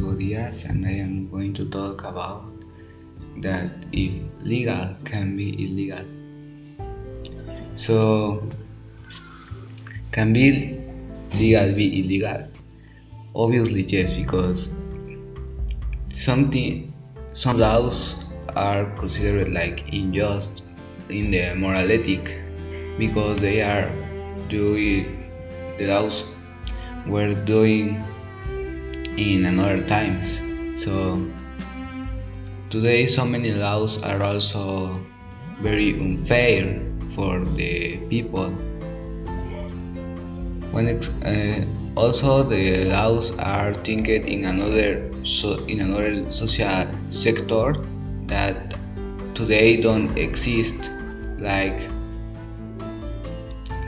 Diaz, and I am going to talk about that if legal can be illegal. So, can be legal be illegal? Obviously, yes, because something some laws are considered like unjust in the moral ethic because they are doing the laws were doing in another times. So today so many laws are also very unfair for the people. When uh, also the laws are thinked in another so in another social sector that today don't exist like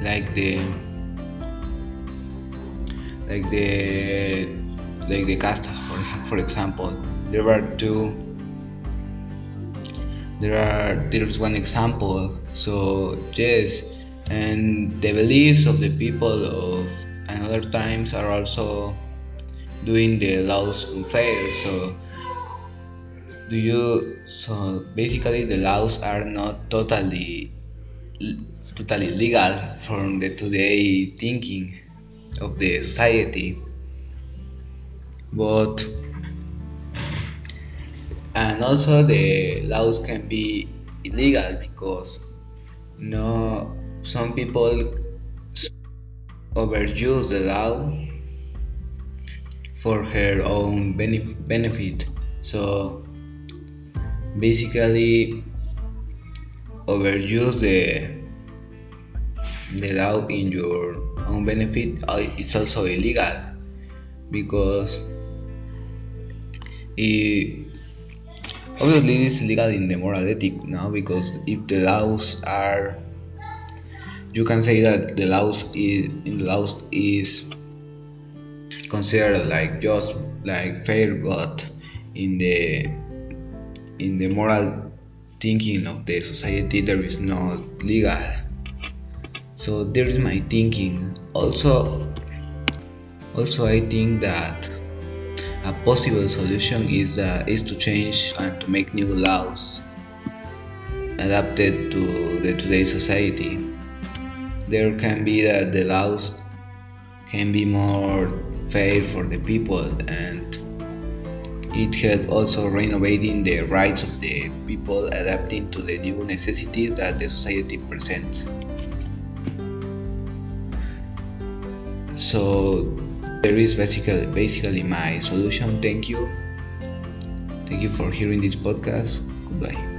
like the like the like the castas for for example. There are two there are there's one example. So yes and the beliefs of the people of another times are also doing the laws unfair so do you so basically the laws are not totally totally legal from the today thinking of the society but and also the laws can be illegal because no some people overuse the law for her own benef- benefit. So basically overuse the the law in your own benefit uh, it's also illegal because it, obviously it's illegal in the moral ethic now because if the laws are you can say that the laws is in the laws is considered like just like fair but in the in the moral thinking of the society there is no legal so there is my thinking. Also also i think that a possible solution is uh, is to change and to make new laws adapted to the today's society. There can be that the laws can be more fair for the people and it helps also renovating the rights of the people adapting to the new necessities that the society presents. So there is basically basically my solution. Thank you. Thank you for hearing this podcast. Goodbye